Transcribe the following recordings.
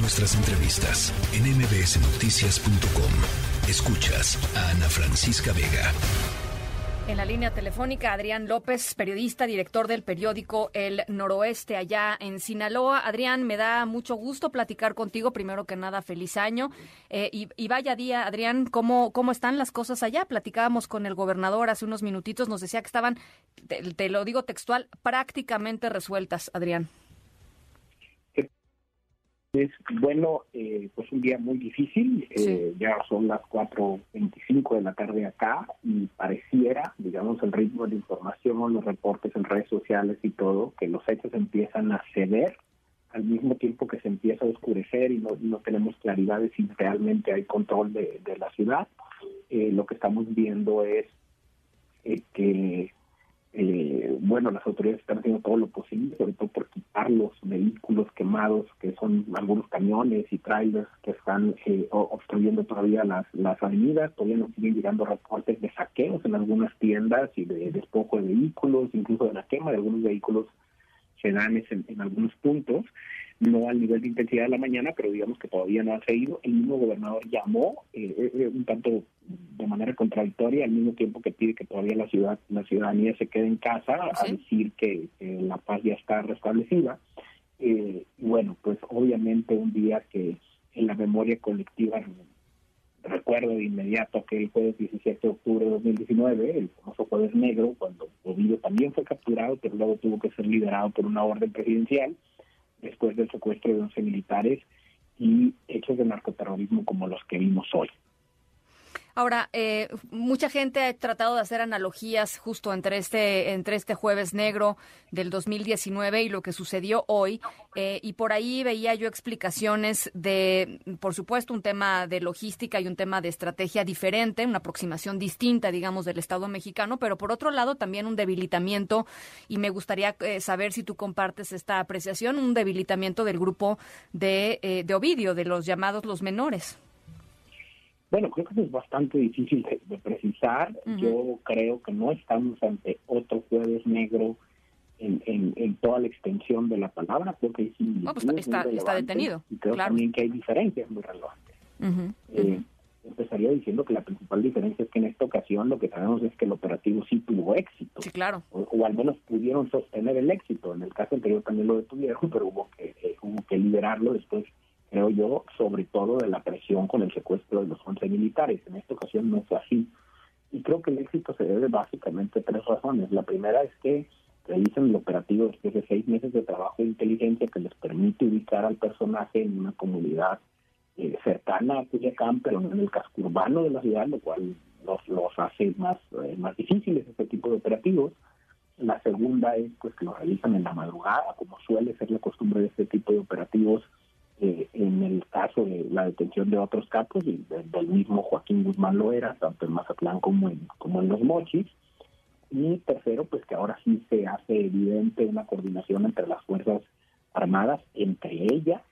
Nuestras entrevistas en mbsnoticias.com. Escuchas a Ana Francisca Vega. En la línea telefónica, Adrián López, periodista, director del periódico El Noroeste, allá en Sinaloa. Adrián, me da mucho gusto platicar contigo. Primero que nada, feliz año. Eh, y, vaya día, Adrián, ¿cómo, ¿cómo están las cosas allá? Platicábamos con el gobernador hace unos minutitos, nos decía que estaban, te lo digo textual, prácticamente resueltas, Adrián. Es bueno, eh, pues un día muy difícil, eh, ya son las 4.25 de la tarde acá y pareciera, digamos, el ritmo de información, los reportes en redes sociales y todo, que los hechos empiezan a ceder al mismo tiempo que se empieza a oscurecer y no, no tenemos claridad de si realmente hay control de, de la ciudad. Eh, lo que estamos viendo es que eh, bueno, las autoridades están haciendo todo lo posible, sobre todo por quitar los vehículos quemados, que son algunos camiones y trailers que están eh, obstruyendo todavía las, las avenidas. Todavía nos siguen llegando reportes de saqueos en algunas tiendas y de despojo de vehículos, incluso de la quema de algunos vehículos sedanes en, algunos puntos no al nivel de intensidad de la mañana, pero digamos que todavía no ha seguido. El mismo gobernador llamó eh, eh, eh, un tanto de manera contradictoria al mismo tiempo que pide que todavía la ciudad, la ciudadanía se quede en casa a decir que, la paz ya está restablecida. y bueno, pues obviamente un día que en la memoria colectiva recuerdo de inmediato que el jueves 17 de octubre de 2019, el famoso jueves negro, cuando Ovidio también fue capturado, pero luego tuvo que ser liberado por una orden presidencial después del secuestro de 11 militares y hechos de narcoterrorismo como los que vimos hoy. Ahora, eh, mucha gente ha tratado de hacer analogías justo entre este, entre este jueves negro del 2019 y lo que sucedió hoy. Eh, y por ahí veía yo explicaciones de, por supuesto, un tema de logística y un tema de estrategia diferente, una aproximación distinta, digamos, del Estado mexicano, pero por otro lado también un debilitamiento, y me gustaría eh, saber si tú compartes esta apreciación, un debilitamiento del grupo de, de Ovidio, de los llamados los menores. Bueno, creo que eso es bastante difícil de, precisar. Yo creo que no estamos ante otro jueves negro en, en, toda la extensión de la palabra. Creo que pues, está, está, detenido. Y creo también que hay diferencias muy relevantes. Eh, empezaría diciendo que la principal diferencia es que en esta ocasión lo que sabemos es que el operativo sí tuvo éxito. Sí, claro. O, al menos pudieron sostener el éxito. En el caso anterior también lo detuvieron, pero hubo que, eh, hubo que liberarlo después creo yo, sobre todo de la presión con el secuestro de los 11 militares. En esta ocasión no fue así. Y creo que el éxito se debe básicamente a tres razones. La primera es que realizan el operativo después de seis meses de trabajo de inteligencia que les permite ubicar al personaje en una comunidad eh, cercana a Cuyacán, pero no en el casco urbano de la ciudad, lo cual los, los hace más, eh, más difíciles este tipo de operativos. La segunda es pues que lo realizan en la madrugada, como suele ser la costumbre de este tipo de operativos eh, en el caso de la detención de otros capos, y del mismo Joaquín Guzmán lo era, tanto en Mazatlán como en, como en Los Mochis. Y tercero, pues que ahora sí se hace evidente una coordinación entre las Fuerzas Armadas, entre ellas,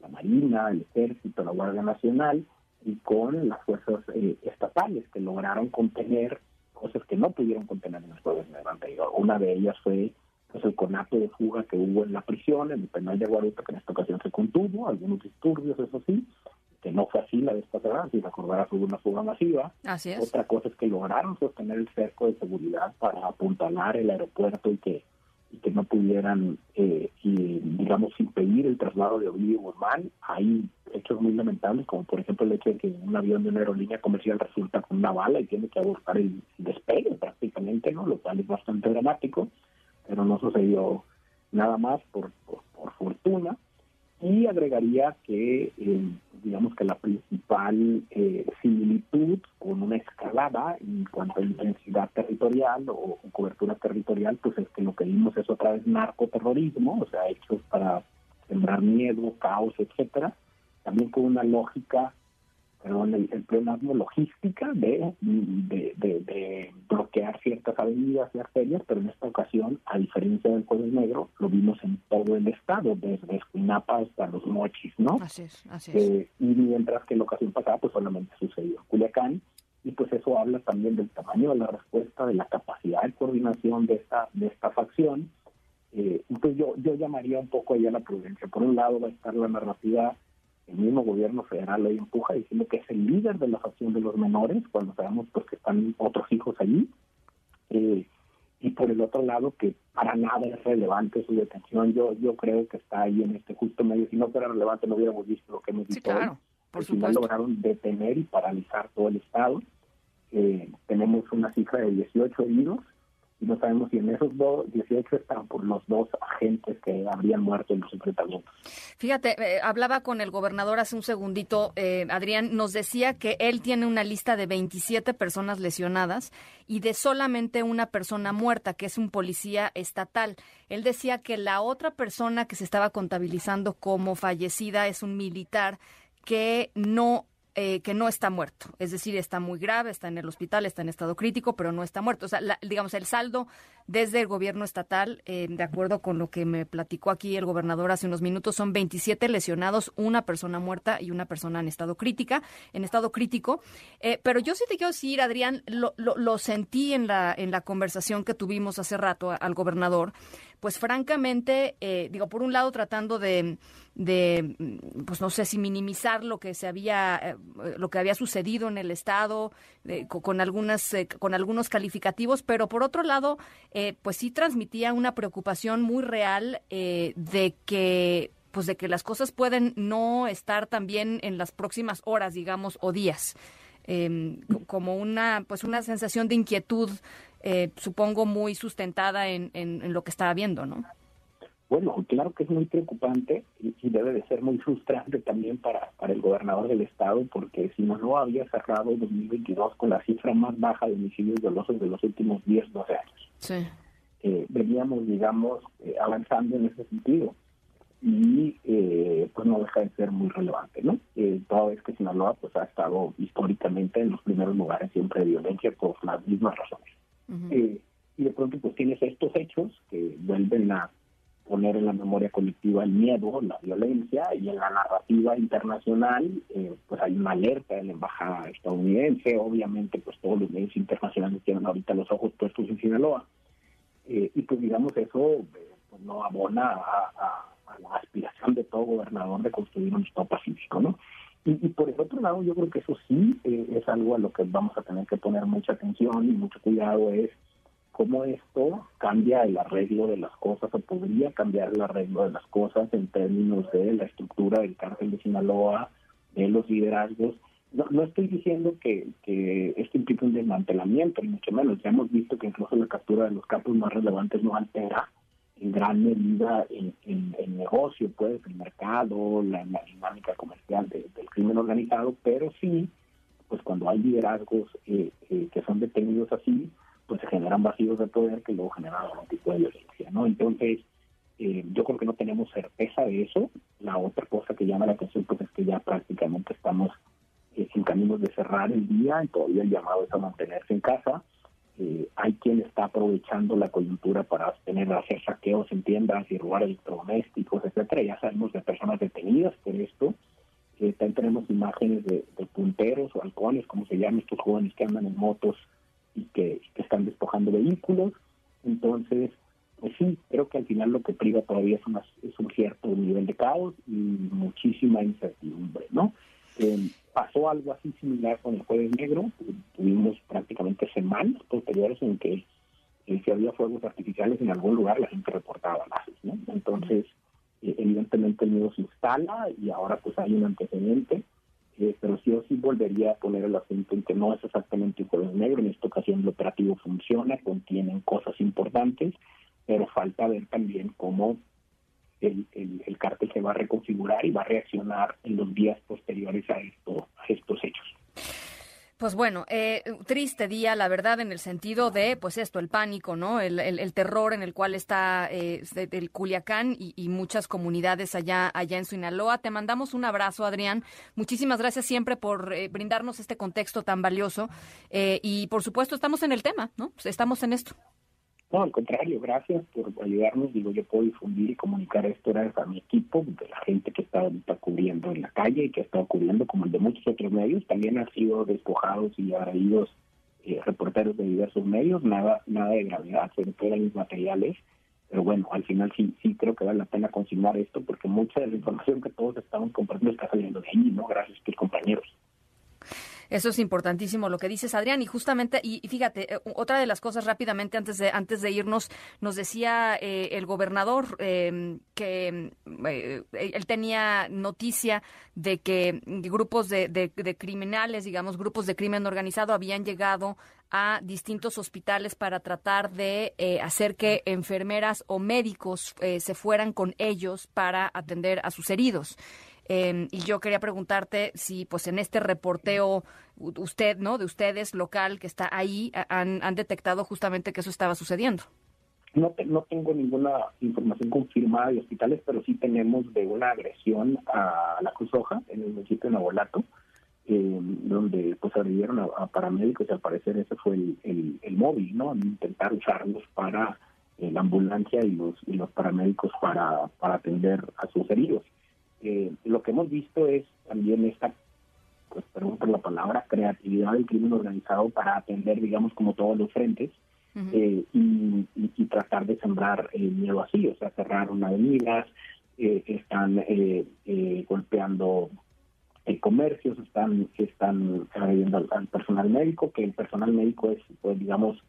la Marina, el Ejército, la Guardia Nacional, y con las fuerzas eh, estatales que lograron contener cosas que no pudieron contener en el jueves anterior. Una de ellas fue pues el conato de fuga que hubo en la prisión, en el penal de Guadalupe, que en esta ocasión se contuvo, algunos disturbios, eso sí, que no fue así la vez pasada, si recordarás hubo una fuga masiva. Así es. Otra cosa es que lograron sostener el cerco de seguridad para apuntalar el aeropuerto y que y que no pudieran, eh, y, digamos, impedir el traslado de Ovidio Guzmán. Hay hechos muy lamentables, como por ejemplo el hecho de que un avión de una aerolínea comercial resulta con una bala y tiene que abortar el despegue prácticamente, ¿no? Lo cual es bastante dramático pero no sucedió nada más por, por, fortuna. Y agregaría que, eh, digamos que la principal eh, similitud con una escalada en cuanto a intensidad territorial o, cobertura territorial, pues es que lo que vimos es otra vez narcoterrorismo, o sea, hechos para sembrar miedo, caos, etcétera, también con una lógica perdón, el, el logística de, de, bloquear ciertas avenidas y arterias, pero en esta ocasión, a diferencia del Jueves Negro, lo vimos en todo el estado, desde Esquinapa hasta los Mochis, ¿no? Así es, así es. Eh, y mientras que en la ocasión pasada, pues solamente sucedió en Culiacán, y pues eso habla también del tamaño de la respuesta, de la capacidad de coordinación de esta, de esta facción. Eh, entonces yo, yo llamaría un poco ahí a la prudencia. Por un lado va a estar la narrativa el mismo gobierno federal hoy empuja diciendo que es el líder de la facción de los menores, cuando sabemos pues que están otros hijos allí. Eh, y por el otro lado que para nada es relevante su detención. Yo yo creo que está ahí en este justo medio. Si no fuera relevante no hubiéramos visto lo que hemos visto sí, claro, Por Al final lograron detener y paralizar todo el Estado. Eh, tenemos una cifra de 18 heridos no sabemos si en esos dos, 18 están por los dos agentes que habrían muerto en los enfrentamientos. Fíjate, eh, hablaba con el gobernador hace un segundito, eh, Adrián, nos decía que él tiene una lista de 27 personas lesionadas y de solamente una persona muerta, que es un policía estatal. Él decía que la otra persona que se estaba contabilizando como fallecida es un militar que no eh, que no está muerto, es decir, está muy grave, está en el hospital, está en estado crítico, pero no está muerto. O sea, digamos, el saldo desde el gobierno estatal, eh, de acuerdo con lo que me platicó aquí el gobernador hace unos minutos, son 27 lesionados, una persona muerta y una persona en estado crítica, en estado crítico. Eh, pero yo sí te quiero decir, Adrián, lo, lo, sentí en la, en la conversación que tuvimos hace rato al gobernador, pues francamente, digo, por un lado tratando de de, pues no sé si minimizar lo que se había, eh, lo que había sucedido en el estado con, algunas, eh, con algunos calificativos, pero por otro lado, eh, pues sí transmitía una preocupación muy real de que pues de que las cosas pueden no estar también en las próximas horas, digamos, o días. Em, como una pues una sensación de inquietud supongo muy sustentada en, en, en, lo que estaba viendo, ¿no? Bueno, claro que es muy preocupante y, debe de ser muy frustrante también para, para el gobernador del estado, porque si no lo había cerrado el 2022 con la cifra más baja de homicidios dolosos de los últimos 10, 12 años. Sí. Eh, veníamos, digamos, eh, avanzando en ese sentido y eh, pues no deja de ser muy relevante, ¿no? Eh, toda vez que Sinaloa pues ha estado históricamente en los primeros lugares siempre de violencia por las mismas razones. Y de pronto pues tienes estos hechos que vuelven a poner en la memoria colectiva el miedo, la violencia y en la narrativa internacional eh, pues hay una alerta de la embajada estadounidense, obviamente pues todos los medios internacionales tienen ahorita los ojos puestos en Sinaloa. Eh, y pues digamos eso eh, pues, no abona a, la aspiración de todo gobernador de construir un Estado pacífico, ¿no? Y, y, por el otro lado yo creo que eso sí es algo a lo que vamos a tener que poner mucha atención y mucho cuidado es cómo esto cambia el arreglo de las cosas o podría cambiar el arreglo de las cosas en términos de la estructura del cártel de Sinaloa, de los liderazgos. No, no estoy diciendo que, que esto implique un desmantelamiento, ni mucho menos. Ya hemos visto que incluso la captura de los capos más relevantes no altera en gran medida el, el, negocio, pues, el mercado, la, dinámica comercial del crimen organizado, pero sí, pues cuando hay liderazgos eh, eh, que son detenidos así, pues se generan vacíos de poder que luego generan algún tipo de violencia, ¿no? Entonces, eh, yo creo que no tenemos certeza de eso. La otra cosa que llama la atención pues es que ya prácticamente estamos eh, sin caminos de cerrar el día y todavía el llamado es a mantenerse en casa. Eh, hay quien está aprovechando la coyuntura para tener hacer saqueos en tiendas y robar electrodomésticos, etcétera. Ya sabemos de personas detenidas por esto. también tenemos imágenes de, de punteros o halcones, como se llaman estos jóvenes que andan en motos y que, están despojando vehículos. Entonces, pues sí, creo que al final lo que priva todavía es, es un cierto nivel de caos y muchísima incertidumbre, ¿no? Eh, pasó algo así similar con el Jueves Negro, tuvimos prácticamente semanas posteriores en que eh, si había fuegos artificiales en algún lugar la gente reportaba bases, ¿no? Entonces, eh, evidentemente el miedo se instala y ahora pues hay un antecedente eh, pero sí o sí volvería a poner el acento en que no es exactamente un jueves negro, en esta ocasión el operativo funciona, contienen cosas importantes, pero falta ver también cómo el, el, cártel se va a reconfigurar y va a reaccionar en los días posteriores a, esto, a estos hechos. Pues bueno, eh, triste día, la verdad, en el sentido de, pues esto, el pánico, ¿no? El, terror en el cual está eh, el Culiacán y, muchas comunidades allá, allá en Sinaloa. Te mandamos un abrazo, Adrián. Muchísimas gracias siempre por eh, brindarnos este contexto tan valioso. Eh, y por supuesto, estamos en el tema, ¿no? Estamos en esto. No, al contrario, gracias por ayudarnos. Digo, yo puedo difundir y comunicar esto gracias a mi equipo, de la gente que está ahorita cubriendo en la calle y que ha estado cubriendo, como el de muchos otros medios. También han sido despojados y agredidos eh, reporteros de diversos medios, nada nada de gravedad, sobre todo en los materiales. pero bueno, al final sí, sí creo que vale la pena consignar esto porque mucha de la información que todos estamos compartiendo está saliendo de ahí, ¿no? Gracias a tus compañeros. Eso es importantísimo lo que dices, Adrián. Y justamente, y, fíjate, eh, otra de las cosas rápidamente antes de antes de irnos, nos decía eh, el gobernador em, que eh, él tenía noticia de que grupos de, de, criminales, digamos, grupos de crimen organizado habían llegado a distintos hospitales para tratar de hacer que enfermeras o médicos se fueran con ellos para atender a sus heridos. Em, y yo quería preguntarte si, pues, en este reporteo, usted, ¿no? De ustedes, local, que está ahí, han, detectado justamente que eso estaba sucediendo. No, no tengo ninguna información confirmada de hospitales, pero sí tenemos de una agresión a la Cruz Roja en el municipio de Navolato, eh, donde pues agredieron a, paramédicos y al parecer ese fue el, el, móvil, ¿no? Intentar usarlos para eh, la ambulancia y los, y los paramédicos para, para atender a sus heridos. Eh, lo que hemos visto es también esta, pues perdón por la palabra, creatividad del crimen organizado para atender, digamos, como todos los frentes eh, y, tratar de sembrar el miedo así, o sea, cerrar una avenidas, eh, están golpeando comercios, están, están agrediendo al, personal médico, que el personal médico es, pues, digamos,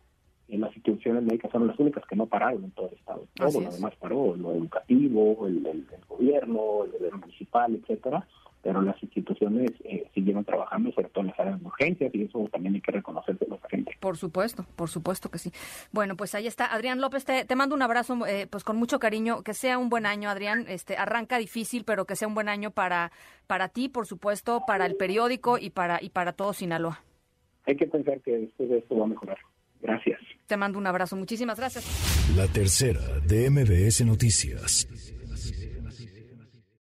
las instituciones médicas son las únicas que no pararon en todo el estado. Todo lo demás paró, lo educativo, el, el, gobierno, el gobierno municipal, etcétera, pero las instituciones eh, siguieron trabajando, sobre todo en las áreas de urgencias, y eso también hay que reconocer de los agentes. Por supuesto, por supuesto que sí. Bueno, pues ahí está. Adrián López, te, te mando un abrazo, eh, pues con mucho cariño. Que sea un buen año, Adrián. Este Arranca difícil, pero que sea un buen año para, para ti, por supuesto, para el periódico y para, y para todo Sinaloa. Hay que pensar que después de esto va a mejorar. Gracias. Te mando un abrazo. Muchísimas gracias. La tercera de MBS Noticias.